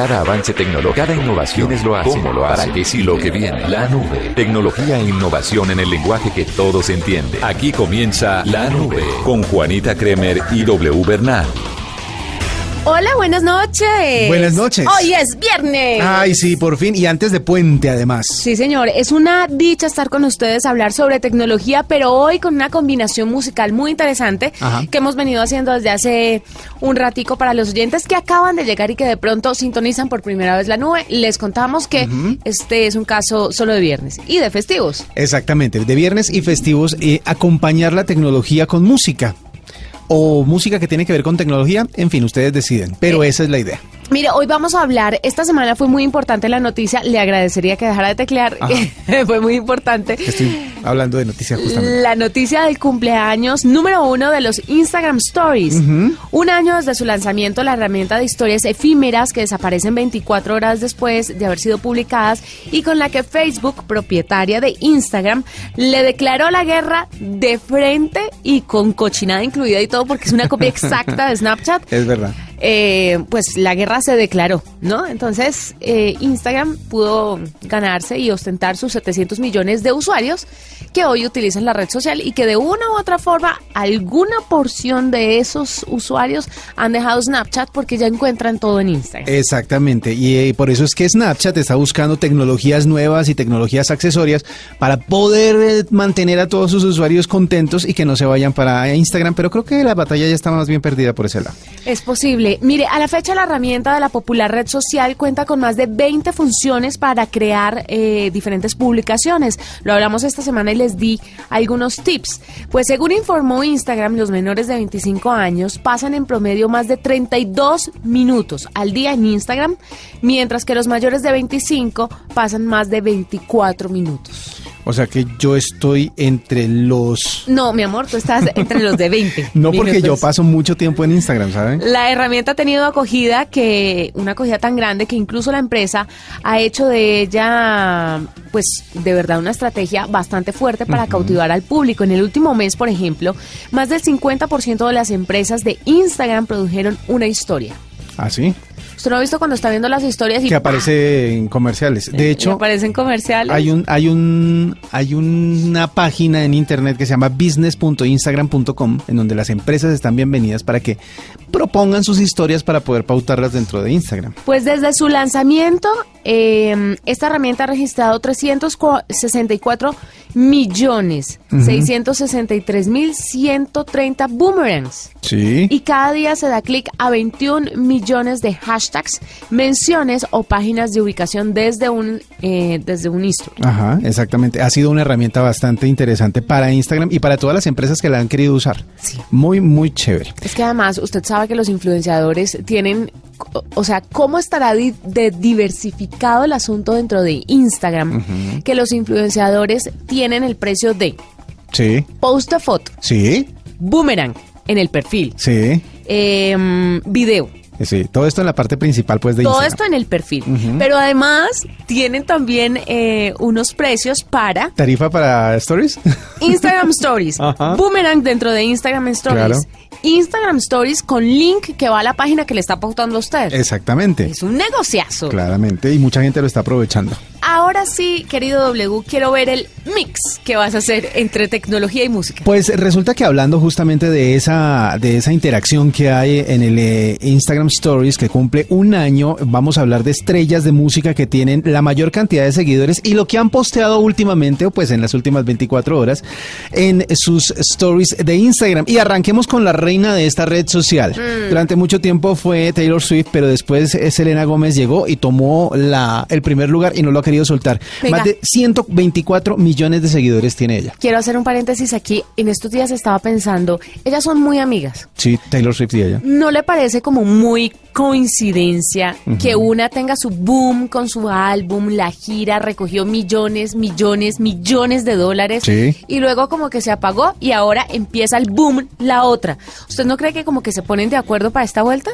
Cada avance tecnológico, cada innovación es lo hace. ¿Cómo lo hace? ¿Para qué sí lo que viene? La nube. Tecnología e innovación en el lenguaje que todos entienden. Aquí comienza La Nube con Juanita Kremer y W Bernal. Hola, buenas noches. Buenas noches. Hoy es viernes. Ay, sí, por fin. Y antes de puente, además. Sí, señor. Es una dicha estar con ustedes, hablar sobre tecnología, pero hoy con una combinación musical muy interesante Ajá. que hemos venido haciendo desde hace un ratico para los oyentes que acaban de llegar y que de pronto sintonizan por primera vez la nube. Les contamos que este es un caso solo de viernes y de festivos. Exactamente. De viernes y festivos, eh, acompañar la tecnología con música. O música que tiene que ver con tecnología. En fin, ustedes deciden. Pero Eh, esa es la idea. Mire, hoy vamos a hablar, esta semana fue muy importante la noticia, le agradecería que dejara de teclear, fue muy importante. Estoy hablando de noticias justamente. La noticia del cumpleaños número uno de los Instagram Stories. Un año desde su lanzamiento, la herramienta de historias efímeras que desaparecen 24 horas después de haber sido publicadas y con la que Facebook, propietaria de Instagram, le declaró la guerra de frente y con cochinada incluida y todo porque es una copia exacta de Snapchat. Es verdad. Eh, pues la guerra se declaró, ¿no? Entonces eh, Instagram pudo ganarse y ostentar sus 700 millones de usuarios que hoy utilizan la red social y que de una u otra forma alguna porción de esos usuarios han dejado Snapchat porque ya encuentran todo en Instagram. Exactamente, y eh, por eso es que Snapchat está buscando tecnologías nuevas y tecnologías accesorias para poder eh, mantener a todos sus usuarios contentos y que no se vayan para Instagram, pero creo que la batalla ya está más bien perdida por ese lado. Es posible. Mire, a la fecha la herramienta de la popular red social cuenta con más de 20 funciones para crear eh, diferentes publicaciones. Lo hablamos esta semana y les di algunos tips. Pues según informó Instagram, los menores de 25 años pasan en promedio más de 32 minutos al día en Instagram, mientras que los mayores de 25 pasan más de 24 minutos. O sea que yo estoy entre los... No, mi amor, tú estás entre los de 20. No porque yo paso mucho tiempo en Instagram, ¿saben? La herramienta ha tenido acogida que una acogida tan grande que incluso la empresa ha hecho de ella pues de verdad una estrategia bastante fuerte para cautivar al público. En el último mes, por ejemplo, más del 50% de las empresas de Instagram produjeron una historia. ¿Ah, sí? Usted no ha visto cuando está viendo las historias y Que aparece en comerciales. De ¡pah! hecho, aparecen comerciales. hay un hay un hay una página en internet que se llama business.instagram.com en donde las empresas están bienvenidas para que propongan sus historias para poder pautarlas dentro de Instagram. Pues desde su lanzamiento, eh, esta herramienta ha registrado 364 millones, 663 mil 130 boomerangs. Sí. Y cada día se da clic a 21 millones de hashtags, menciones o páginas de ubicación desde un, eh, desde un Instagram. Ajá, exactamente. Ha sido una herramienta bastante interesante para Instagram y para todas las empresas que la han querido usar. Sí. Muy, muy chévere. Es que además usted sabe que los influenciadores tienen, o- sea, ¿cómo estará di- de diversificado el asunto dentro de Instagram? Que los influenciadores tienen el precio de Sí, post de foto, sí, boomerang en el perfil, sí. em, video. Sí, todo esto en la parte principal pues de Todo Instagram. esto en el perfil. Pero además tienen también eh, unos precios para ¿Tarifa para stories? Instagram Stories. Ajá. Boomerang dentro de Instagram Stories. Claro. Instagram Stories con link que va a la página que le está pautando a usted. Exactamente. Es un negociazo. Claramente, y mucha gente lo está aprovechando. Ahora sí, querido W, quiero ver el mix que vas a hacer entre tecnología y música. Pues resulta que hablando justamente de esa, de esa interacción que hay en el eh, Instagram Stories que cumple un año, vamos a hablar de estrellas de música que tienen la mayor cantidad de seguidores y lo que han posteado últimamente, o pues en las últimas 24 horas, en sus stories de Instagram. Y arranquemos con la reina de esta red social. Durante mucho tiempo fue Taylor Swift, pero después eh, Selena Gómez llegó y tomó la, el primer lugar y no lo ha querido soltar. Venga. Más de 124 millones de seguidores tiene ella. Quiero hacer un paréntesis aquí. En estos días estaba pensando, ellas son muy amigas. Sí, Taylor Swift y ella. ¿No le parece como muy coincidencia que una tenga su boom con su álbum, la gira, recogió millones, millones, millones de dólares Sí. y luego como que se apagó y ahora empieza el boom la otra? ¿Usted no cree que como que se ponen de acuerdo para esta vuelta?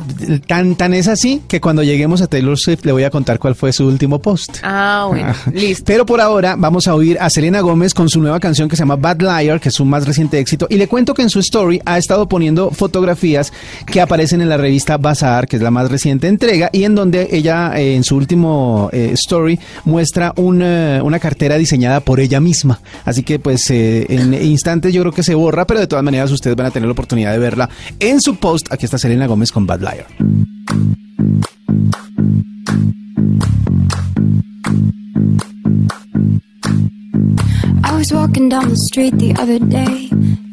Tan, tan es así que cuando lleguemos a Taylor Swift le voy a contar cuál fue su último post. Ah, bueno, listo. Pero por ahora vamos a oír a Selena Gómez con su nueva canción que se llama Bad Liar, que es su más reciente éxito. Y le cuento que en su story ha estado poniendo fotografías que aparecen en la revista Bazaar, que es la más reciente entrega, y en donde ella eh, en su último eh, story muestra una, una cartera diseñada por ella misma. Así que pues eh, en instantes yo creo que se borra, pero de todas maneras ustedes van a tener la oportunidad de verla en su post. Aquí está Selena Gómez con Bad Liar. I was walking down the street the other day,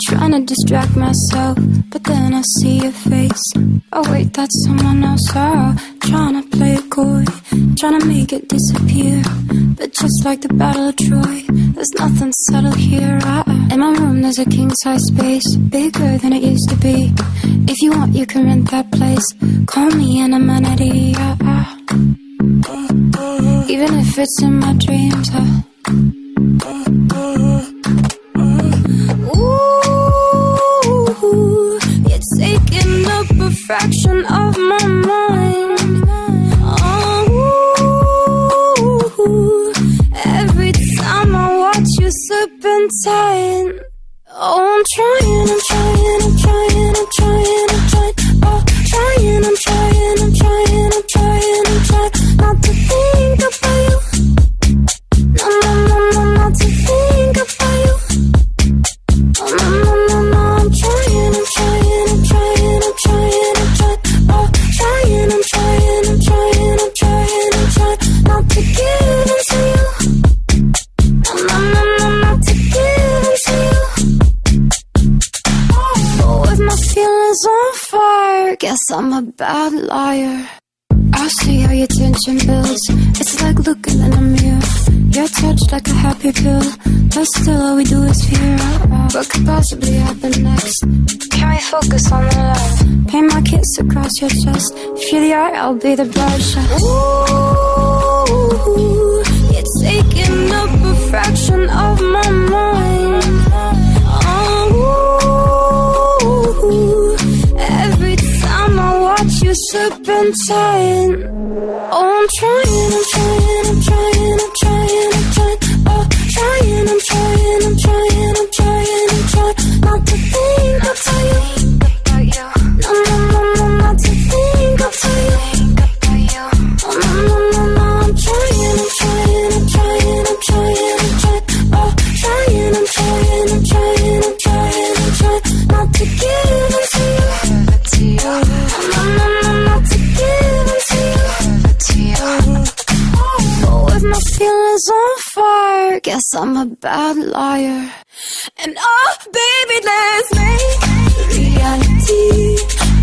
trying to distract myself, but then I see your face. Oh wait, that's someone else. Oh, trying to play coy, trying to make it disappear. But just like the Battle of Troy, there's nothing subtle here. Uh, in my room, there's a king size space, bigger than it used to be. If you want, you can rent that place. Call me an amenity. Uh, uh. Even if it's in my dreams. Uh, dying touch like a happy pill, but still all we do is fear. What could possibly happen next? Can we focus on the love? Paint my kiss across your chest. If you're the art, I'll be the brush. Ooh, you're taking up a fraction of my mind. Oh, every time I watch you serpentine. Oh, I'm trying, I'm trying, I'm trying, trying, I'm trying, I'm trying, I'm trying not to think about you. No, no, no, no, not to think about you. No, no, no, no, I'm trying, I'm trying, I'm trying, I'm trying, I'm trying. Not to give in to you. No, no, no, not to give in to you. With my feelings on fire, guess I'm a bad liar. And oh, baby, let's make reality,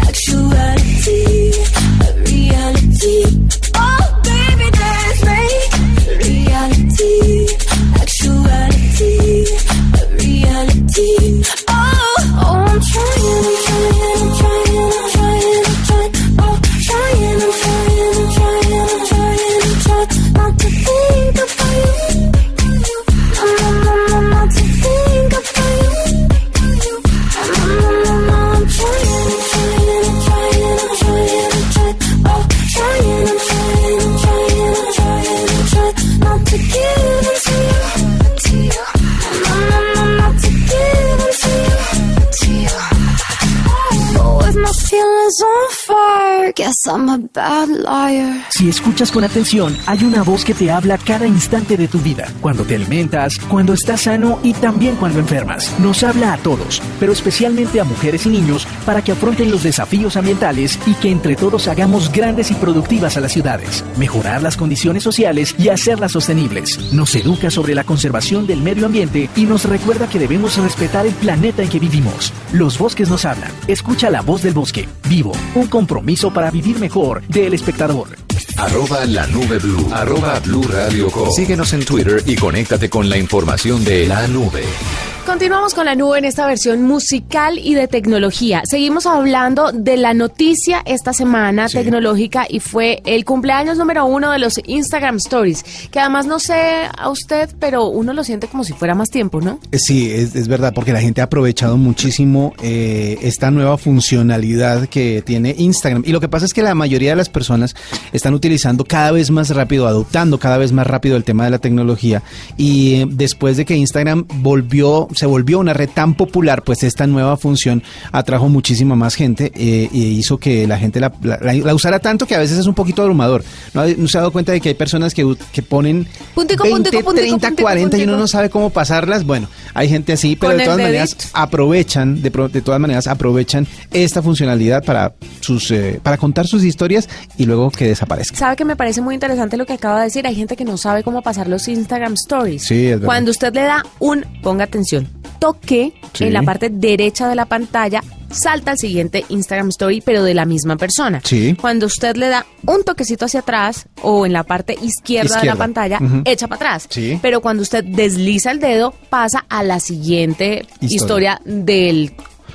actuality, a reality. enfants guess I'm a bad liar. Si escuchas con atención, hay una voz que te habla cada instante de tu vida, cuando te alimentas, cuando estás sano y también cuando enfermas. Nos habla a todos, pero especialmente a mujeres y niños, para que afronten los desafíos ambientales y que entre todos hagamos grandes y productivas a las ciudades, mejorar las condiciones sociales y hacerlas sostenibles. Nos educa sobre la conservación del medio ambiente y nos recuerda que debemos respetar el planeta en que vivimos. Los bosques nos hablan. Escucha la voz del bosque. Vivo. Un compromiso para vivir mejor. del espectador. Arroba la nube blue. Arroba blue radio com. Síguenos en Twitter y conéctate con la información de la nube. Continuamos con la nube en esta versión musical y de tecnología. Seguimos hablando de la noticia esta semana Sí. tecnológica y fue el cumpleaños número uno de los Instagram Stories, que además no sé a usted, pero uno lo siente como si fuera más tiempo, ¿no? Eh, Sí, es, es verdad, porque la gente ha aprovechado muchísimo eh, esta nueva funcionalidad que tiene Instagram. Y lo que pasa es que la mayoría de las personas están utilizando cada vez más rápido, adoptando cada vez más rápido el tema de la tecnología. Y eh, después de que Instagram volvió, se volvió una red tan popular, pues esta nueva función atrajo muchísima más gente eh, y hizo que la gente la, la- la usara tanto que a veces es un poquito abrumador. ¿No, ¿No se ha dado cuenta de que hay personas que, que ponen Puntico, 20, puntico, puntico, 30, puntico, 40 y uno no sabe cómo pasarlas? Bueno, hay gente así, pero Con de todas maneras aprovechan, de, pro- de todas maneras aprovechan esta funcionalidad para sus eh, para contar sus historias y luego que desaparezcan. Sabe que me parece muy interesante lo que acaba de decir. Hay gente que no sabe cómo pasar los Instagram Stories. Sí, es verdad. Cuando usted le da un, ponga atención, toque Sí. en la parte derecha de la pantalla, salta al siguiente Instagram Story, pero de la misma persona. Sí. Cuando usted le da un toquecito hacia atrás o en la parte izquierda, de la pantalla, echa para atrás. Sí. Pero cuando usted desliza el dedo, pasa a la siguiente Historia. historia del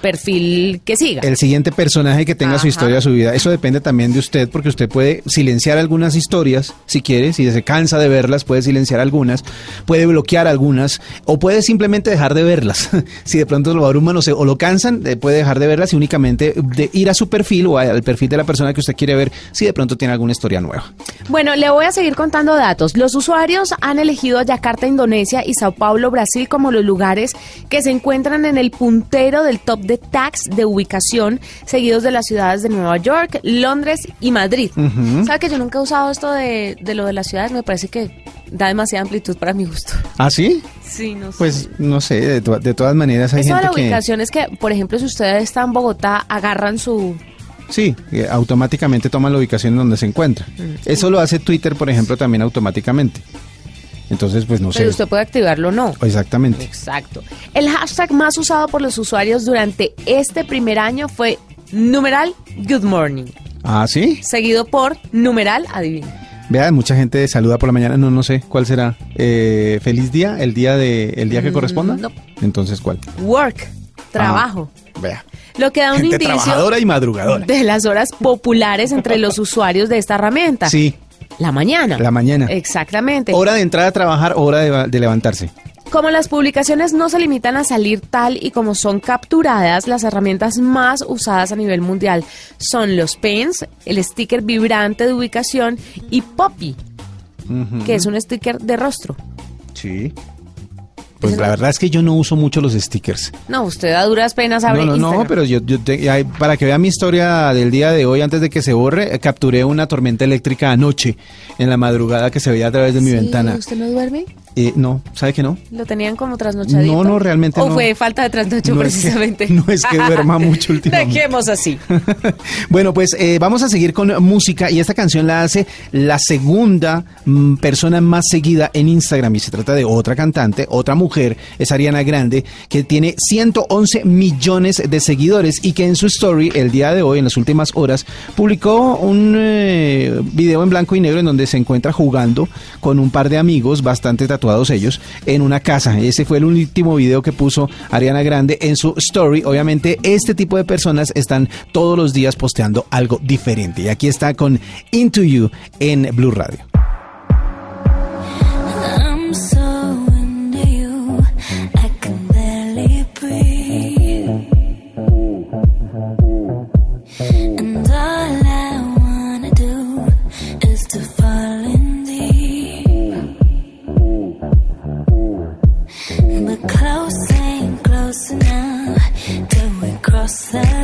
perfil que siga. El siguiente personaje que tenga su historia subida, eso depende también de usted, porque usted puede silenciar algunas historias, si quiere, si se cansa de verlas, puede silenciar algunas, puede bloquear algunas, o puede simplemente dejar de verlas. si de pronto lo abruman o, se- o lo cansan, eh, puede dejar de verlas y únicamente de ir a su perfil o al perfil de la persona que usted quiere ver, si de pronto tiene alguna historia nueva. Bueno, le voy a seguir contando datos. Los usuarios han elegido Yakarta, Indonesia y Sao Paulo, Brasil como los lugares que se encuentran en el puntero del top de tags de ubicación, seguidos de las ciudades de Nueva York, Londres y Madrid. ¿Sabe que yo nunca he usado esto de, de lo de las ciudades? Me parece que da demasiada amplitud para mi gusto. ¿Ah, sí? Sí, no sé. Pues no sé, de, to- de todas maneras hay Eso de gente la que... ubicación es que, por ejemplo, si usted está en Bogotá, agarran su... Sí, eh, automáticamente toman la ubicación en donde se encuentra. Mm. Eso lo hace Twitter, por ejemplo, también automáticamente. Entonces, pues no Pero sé. usted puede activarlo o no. Exactamente. Exacto. El hashtag más usado por los usuarios durante este primer año fue numeral Good Morning, Ah, sí. seguido por numeral Adivina. Vea, mucha gente saluda por la mañana. No, no sé cuál será. Eh, feliz día, el día de, el día que Mm, corresponda. no. Entonces, ¿cuál? Work, trabajo. Ah, vea. Lo que da un Gente indicio trabajadora y madrugadora. de las horas populares entre los usuarios de esta herramienta. Sí, La mañana. La mañana. Exactamente. hora de entrar a trabajar, hora de, de levantarse. Como las publicaciones no se limitan a salir tal y como son capturadas, las herramientas más usadas a nivel mundial son los pins, el sticker vibrante de ubicación y Poppy, que es un sticker de rostro. Sí. Pues la verdad es que yo no uso mucho los stickers. No, usted a duras penas abre No, no, no, pero yo, yo te- para que vea mi historia del día de hoy, antes de que se borre, eh, capturé una tormenta eléctrica anoche, en la madrugada que se veía a través de mi Sí, ventana. ¿Usted no duerme? Eh, no, ¿sabe que no? ¿Lo tenían como trasnochadito? No, no, realmente ¿O no. fue falta de trasnocho No es que- precisamente? no es que duerma mucho últimamente. Dejemos así. bueno, pues eh, vamos a seguir con música y esta canción la hace la segunda mm, persona más seguida en Instagram y se trata de otra cantante, otra mujer, es Ariana Grande, que tiene 111 millones de seguidores y que en su story el día de hoy, en las últimas horas, publicó un eh, video en blanco y negro en donde se encuentra jugando con un par de amigos, bastante tatuados ellos, en una casa. Ese fue el último video que puso Ariana Grande en su story. Obviamente, este tipo de personas están todos los días posteando algo diferente. Y aquí está con Into You en Blue Radio. yourself.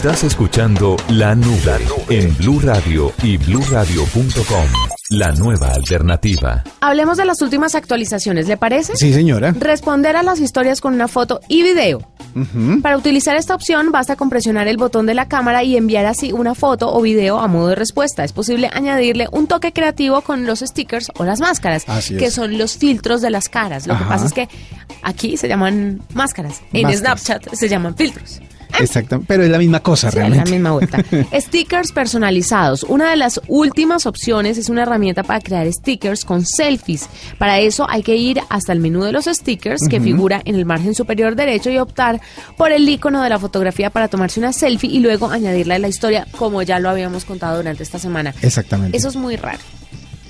Estás escuchando La Nube en Blue Radio y BlueRadio.com. La nueva alternativa. Hablemos de las últimas actualizaciones, ¿le parece? Sí, señora. Responder a las historias con una foto y video. Para utilizar esta opción basta con presionar el botón de la cámara y enviar así una foto o video a modo de respuesta. Es posible añadirle un toque creativo con los stickers o las máscaras, Así que es. son los filtros de las caras. Lo que pasa es que aquí se llaman máscaras, en Máscaras. Snapchat se llaman filtros. Exacto. Pero es la misma cosa, Sí, es realmente. la misma vuelta. stickers personalizados. Una de las últimas opciones es una herramienta para crear stickers con selfies. Para eso hay que ir hasta el menú de los stickers que figura en el margen superior derecho y optar por el icono de la fotografía para tomarse una selfie y luego añadirla a la historia como ya lo habíamos contado durante esta semana. Exactamente. Eso es muy raro.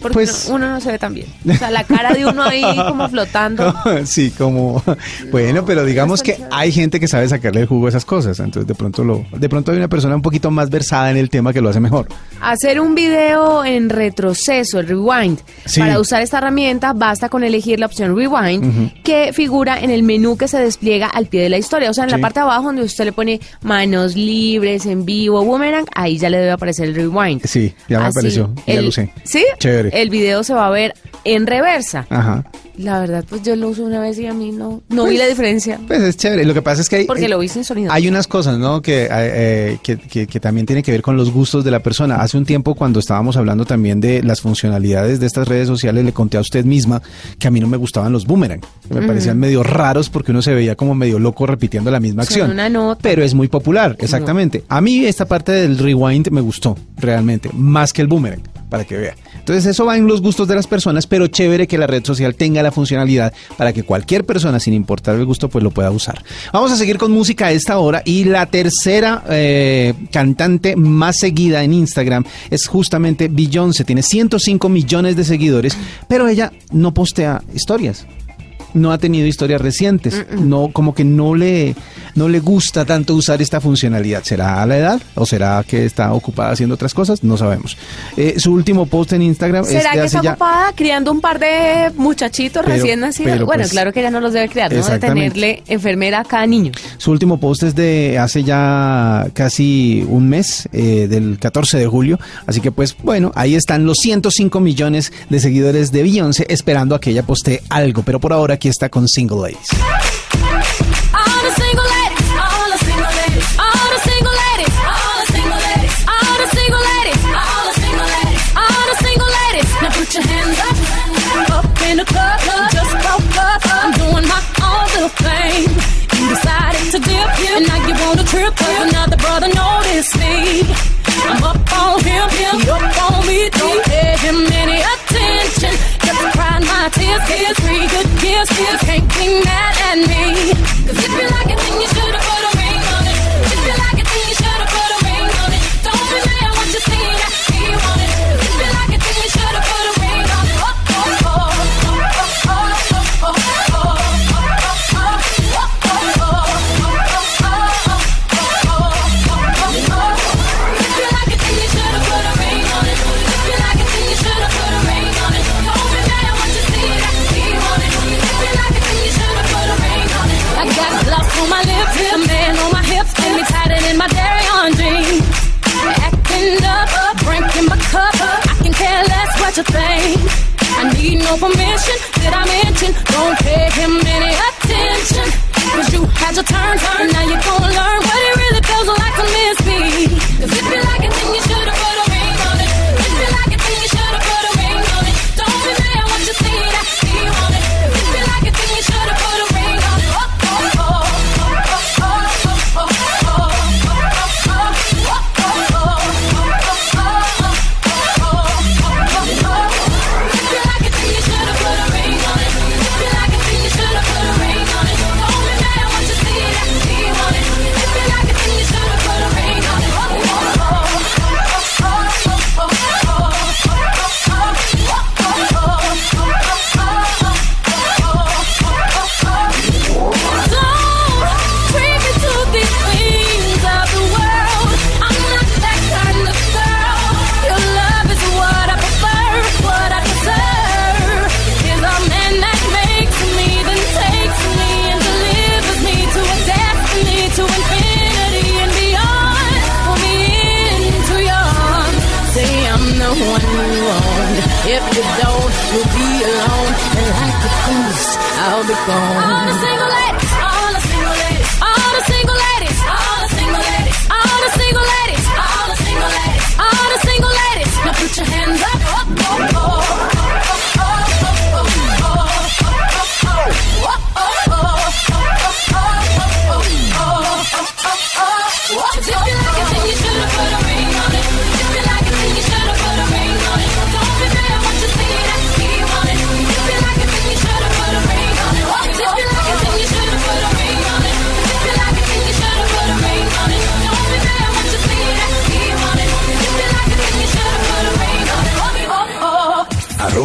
Porque Pues- uno, uno no se ve tan bien. O sea, la cara de uno ahí como flotando. sí, como bueno, pero digamos que hay gente que sabe sacarle el jugo a esas cosas, entonces de pronto lo de pronto hay una persona un poquito más versada en el tema que lo hace mejor. Hacer un video en retroceso, el rewind. Sí. Para usar esta herramienta basta con elegir la opción rewind que figura en el menú que se despliega al pie de la historia. O sea, en Sí. la parte de abajo donde usted le pone manos libres, en vivo, boomerang, ahí ya le debe aparecer el rewind. Sí, ya me Así, apareció, ya el- lo usé. ¿Sí? Chévere. El video se va a ver en reversa. Ajá. La verdad, pues yo lo uso una vez y a mí no, no vi la diferencia. Pues es chévere. Lo que pasa es que hay, Porque lo vi sin sonido. Hay unas cosas, ¿no? Que, eh, eh, que, que- que también tienen que ver con los gustos de la persona. Hace un tiempo, cuando estábamos hablando también de las funcionalidades de estas redes sociales, le conté a usted misma que a mí no me gustaban los boomerang. que Me parecían medio raros porque uno se veía como medio loco repitiendo la misma Son acción. una nota. Pero es muy popular, exactamente. A mí esta parte del rewind me gustó, realmente, más que el boomerang, para que vea. Entonces eso va en los gustos de las personas, pero chévere que la red social tenga la funcionalidad para que cualquier persona, sin importar el gusto, pues lo pueda usar. Vamos a seguir con música a esta hora y la tercera eh, cantante más seguida en Instagram es justamente Beyoncé. Tiene 105 millones de seguidores, pero ella no postea historias no ha tenido historias recientes, no como que no le no le gusta tanto usar esta funcionalidad. ¿Será a la edad o será que está ocupada haciendo otras cosas? No sabemos. Eh, su último post en Instagram es ¿Será de que hace está ya ocupada criando un par de muchachitos Pero- recién nacidos? pero, bueno, pues, claro que ella no los debe criar, ¿no? De tenerle enfermera a cada niño. Su último post es de hace ya casi un mes, eh, del 14 de julio. Así que pues bueno, ahí están los 105 millones de seguidores de Beyoncé esperando a que ella postee algo. Pero por ahora aquí está con Single Ladies. to I'm up on him, him, up on me, don't tears, tears free. Good tears, tears can't be mad at me. Cause if you like it, then you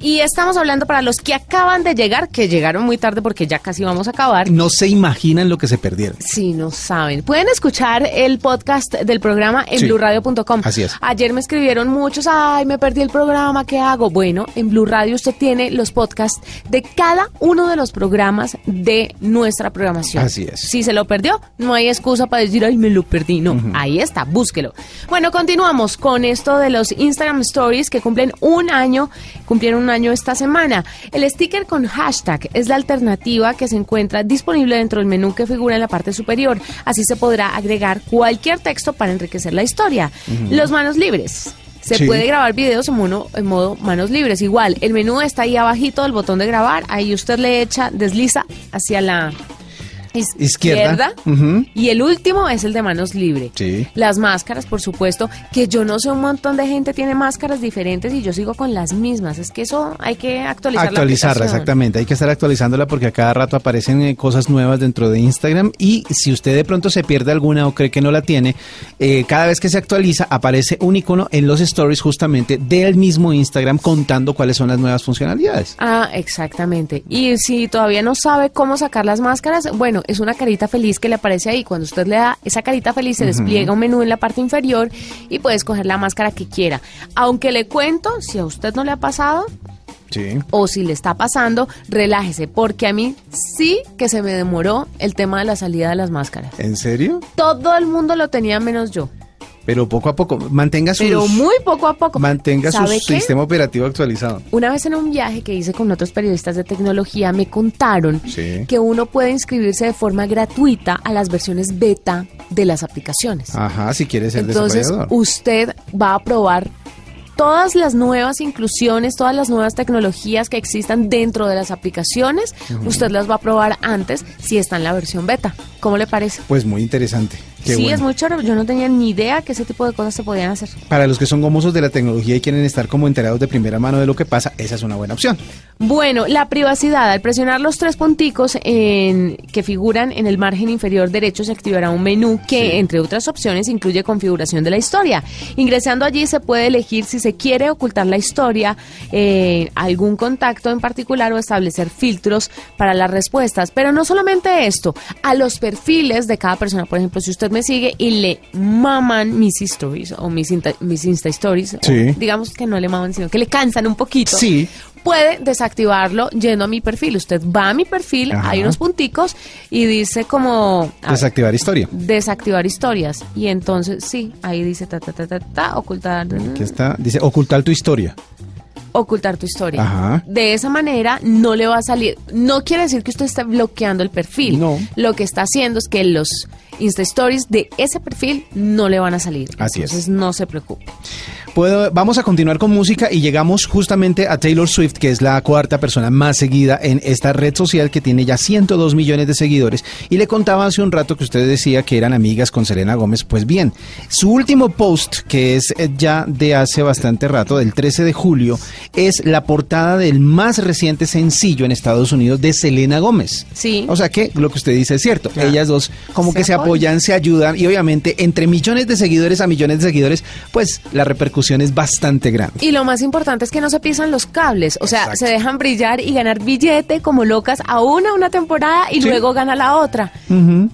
y estamos hablando para los que acaban de llegar, que llegaron muy tarde porque ya casi vamos a acabar. No se imaginan lo que se perdieron. Si no saben, pueden escuchar el podcast del programa en Sí, blurradio.com. así es. Ayer me escribieron muchos, ay, me perdí el programa, ¿qué hago? Bueno, en Blue Radio usted tiene los podcasts de cada uno de los programas de nuestra programación. Así es. Si se lo perdió, no hay excusa para decir, ay, me lo perdí. No, ahí está, búsquelo. Bueno, continuamos con esto de los Instagram Stories que cumplen un año, cumplieron un año esta semana. El sticker con hashtag es la alternativa que se encuentra disponible dentro del menú que figura en la parte superior. Así se podrá agregar cualquier texto para enriquecer la historia. Los manos libres. Se Sí. puede grabar videos en, mono- en modo manos libres. Igual, el menú está ahí abajito del botón de grabar. Ahí usted le echa, desliza hacia la Izquierda. Y el último es el de manos libre. Sí. Las máscaras, por supuesto, que yo no sé, un montón de gente tiene máscaras diferentes y yo sigo con las mismas. Es que eso hay que actualizar Actualizarla, la exactamente. Hay que estar actualizándola porque a cada rato aparecen eh, cosas nuevas dentro de Instagram y si usted de pronto se pierde alguna o cree que no la tiene, eh, cada vez que se actualiza aparece un icono en los stories justamente del mismo Instagram contando cuáles son las nuevas funcionalidades. Ah, exactamente. Y si todavía no sabe cómo sacar las máscaras, bueno, es una carita feliz que le aparece ahí. Cuando usted le da esa carita feliz, se despliega un menú en la parte inferior y puede escoger la máscara que quiera. Aunque le cuento, si a usted no le ha pasado, Sí. o si le está pasando, relájese, porque a mí sí que se me demoró el tema de la salida de las máscaras. ¿En serio? Todo el mundo lo tenía menos yo, Pero poco a poco, mantenga su pero muy poco a poco. mantenga su sistema operativo actualizado. Una vez en un viaje que hice con otros periodistas de tecnología me contaron Sí. que uno puede inscribirse de forma gratuita a las versiones beta de las aplicaciones. Ajá, si quiere ser Entonces usted va a probar todas las nuevas inclusiones, todas las nuevas tecnologías que existan dentro de las aplicaciones. Usted las va a probar antes si está en la versión beta. ¿Cómo le parece? Pues muy interesante. Qué sí, bueno. es muy chévere. Yo no tenía ni idea que ese tipo de cosas se podían hacer. Para los que son gomosos de la tecnología y quieren estar como enterados de primera mano de lo que pasa, esa es una buena opción. Bueno, la privacidad. Al presionar los tres punticos en, que figuran en el margen inferior derecho se activará un menú que, entre otras opciones, incluye configuración de la historia. Ingresando allí se puede elegir si se quiere ocultar la historia, eh, algún contacto en particular o establecer filtros para las respuestas. Pero no solamente esto, a los perfiles de cada persona. Por ejemplo, si usted me sigue y le maman mis stories o mis, insta- mis Insta stories, o Sí. digamos que no le maman, sino que le cansan un poquito Sí. puede desactivarlo yendo a mi perfil. Usted va a mi perfil, Ajá. hay unos punticos y dice como ver, Desactivar historia. desactivar historias. Y entonces sí, ahí dice ta ta ta ta, ta ocultar Aquí está, dice ocultar tu historia. Ocultar tu historia. Ajá. De esa manera no le va a salir. No quiere decir que usted esté bloqueando el perfil. No. Lo que está haciendo es que los Insta Stories de ese perfil no le van a salir. Así es. Entonces no se preocupe. Puedo- vamos a continuar con música y llegamos justamente a Taylor Swift, que es la cuarta persona más seguida en esta red social que tiene ya 102 millones de seguidores. Y le contaba hace un rato que usted decía que eran amigas con Selena Gómez. Pues bien, su último post, que es eh, ya de hace bastante rato, del 13 de julio, es la portada del más reciente sencillo en Estados Unidos de Selena Gómez. Sí. O sea que lo que usted dice es cierto. Ellas dos como Se que se apoyan, se ayudan y obviamente entre millones de seguidores a millones de seguidores, pues la repercusión es bastante grande. Y lo más importante es que no se pisan los cables, o sea, Exacto. se dejan brillar y ganar billete como locas a una una temporada y Sí. luego gana la otra.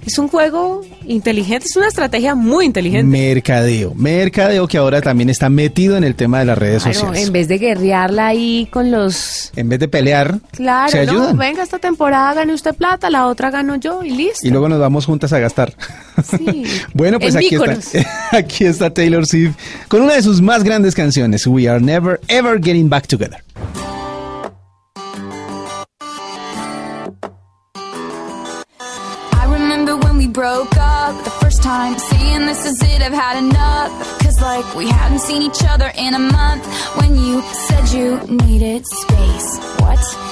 Es un juego inteligente, es una estrategia muy inteligente. Mercadeo, mercadeo que ahora también está metido en el tema de las redes Claro, sociales. en vez de guerrearla ahí con los... En vez de pelear, Claro, se no, ayudan. venga, esta temporada gane usted plata, la otra gano yo y listo. Y luego nos vamos juntas a gastar. Sí. bueno, pues En aquí está, aquí está Taylor Swift con una de sus más grandes canciones, We Are Never Ever Getting Back Together. I remember when we broke up the first time, saying this is it, I've had enough. Cause like we hadn't seen each other in a month when you said you needed space. What?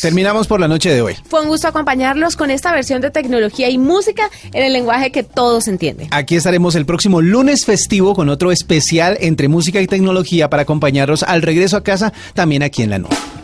Terminamos por la noche de hoy. Fue un gusto acompañarlos con esta versión de tecnología y música en el lenguaje que todos entienden. Aquí estaremos el próximo lunes festivo con otro especial entre música y tecnología para acompañarlos al regreso a casa, también aquí en la nube.